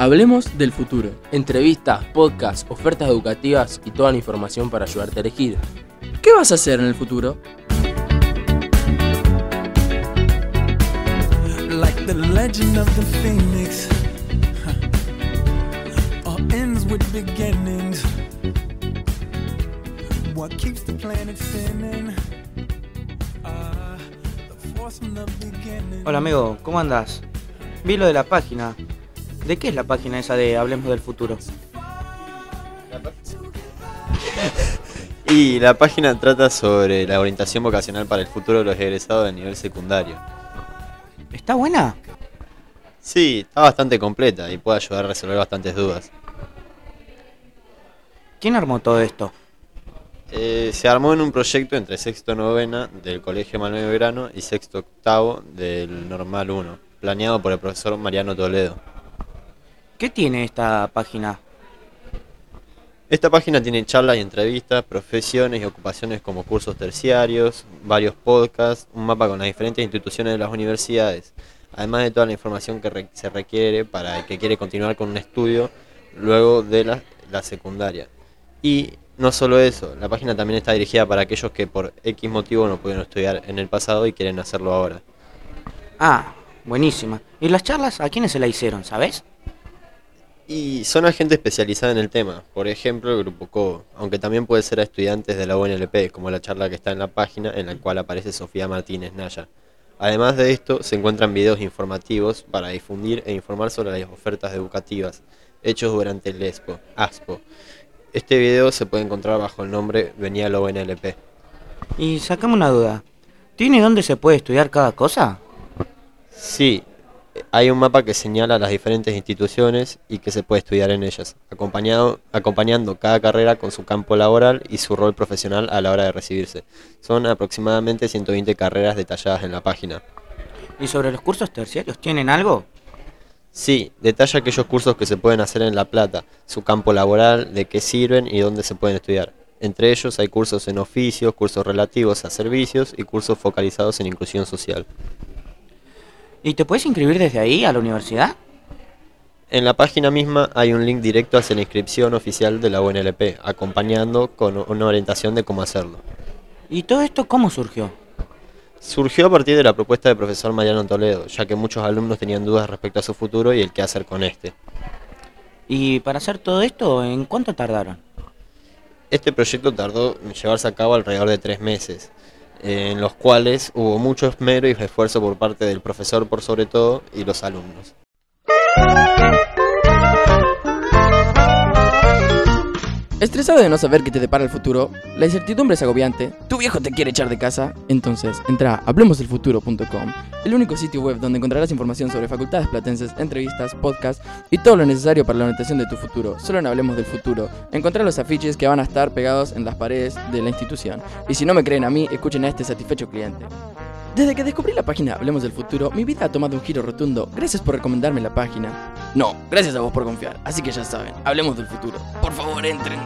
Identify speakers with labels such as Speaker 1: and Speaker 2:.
Speaker 1: Hablemos del futuro. Entrevistas, podcasts, ofertas educativas y toda la información para ayudarte a elegir. ¿Qué vas a hacer en el futuro?
Speaker 2: like the legend of the phoenix. All ends with beginnings. What keeps the planet spinning? The force from the beginning.
Speaker 3: Hola amigo, ¿cómo andás? Vi lo de la página. ¿De qué es la página esa de Hablemos del Futuro?
Speaker 4: Y la página trata sobre la orientación vocacional para el futuro de los egresados de nivel secundario.
Speaker 3: ¿Está buena?
Speaker 4: Sí, está bastante completa y puede ayudar a resolver bastantes dudas.
Speaker 3: ¿Quién armó todo esto?
Speaker 4: Eh, se armó en un proyecto entre sexto novena del Colegio Manuel Belgrano y sexto octavo del Normal 1, planeado por el profesor Mariano Toledo.
Speaker 3: ¿Qué tiene esta página?
Speaker 4: Esta página tiene charlas y entrevistas, profesiones y ocupaciones como cursos terciarios, varios podcasts, un mapa con las diferentes instituciones de las universidades, además de toda la información que re- se requiere para el que quiere continuar con un estudio luego de la, la secundaria. Y no solo eso, la página también está dirigida para aquellos que por X motivo no pudieron estudiar en el pasado y quieren hacerlo ahora.
Speaker 3: Ah, buenísima. ¿Y las charlas a quiénes se la hicieron, sabes?
Speaker 4: Y son a gente especializada en el tema, por ejemplo el Grupo COBO, aunque también puede ser a estudiantes de la UNLP, como la charla que está en la página en la cual aparece Sofía Martínez Naya. Además de esto, se encuentran videos informativos para difundir e informar sobre las ofertas educativas hechos durante el EXPO, ASPO. Este video se puede encontrar bajo el nombre Venía la UNLP.
Speaker 3: Y sacame una duda. ¿Tiene dónde se puede estudiar cada cosa?
Speaker 4: Sí, hay un mapa que señala las diferentes instituciones y que se puede estudiar en ellas, acompañado, acompañando cada carrera con su campo laboral y su rol profesional a la hora de recibirse. Son aproximadamente 120 carreras detalladas en la página.
Speaker 3: ¿Y sobre los cursos terciarios tienen algo?
Speaker 4: Sí, detalla aquellos cursos que se pueden hacer en La Plata, su campo laboral, de qué sirven y dónde se pueden estudiar. Entre ellos hay cursos en oficios, cursos relativos a servicios y cursos focalizados en inclusión social.
Speaker 3: ¿Y te puedes inscribir desde ahí a la universidad?
Speaker 4: En la página misma hay un link directo hacia la inscripción oficial de la UNLP, acompañando con una orientación de cómo hacerlo.
Speaker 3: ¿Y todo esto cómo surgió?
Speaker 4: Surgió a partir de la propuesta del profesor Mariano Toledo, ya que muchos alumnos tenían dudas respecto a su futuro y el qué hacer con este.
Speaker 3: ¿Y para hacer todo esto, en cuánto tardaron?
Speaker 4: Este proyecto tardó en llevarse a cabo alrededor de tres meses, en los cuales hubo mucho esmero y esfuerzo por parte del profesor por sobre todo y los alumnos.
Speaker 1: ¿Estresado de no saber qué te depara el futuro? ¿La incertidumbre es agobiante? ¿Tu viejo te quiere echar de casa? Entonces, entra a hablemosdelfuturo.com, el único sitio web donde encontrarás información sobre facultades platenses, entrevistas, podcasts y todo lo necesario para la orientación de tu futuro. Solo en Hablemos del Futuro. Encontrar los afiches que van a estar pegados en las paredes de la institución. Y si no me creen a mí, escuchen a este satisfecho cliente. Desde que descubrí la página Hablemos del Futuro, mi vida ha tomado un giro rotundo. Gracias por recomendarme la página. No, gracias a vos por confiar. Así que ya saben, Hablemos del Futuro. Por favor, entren.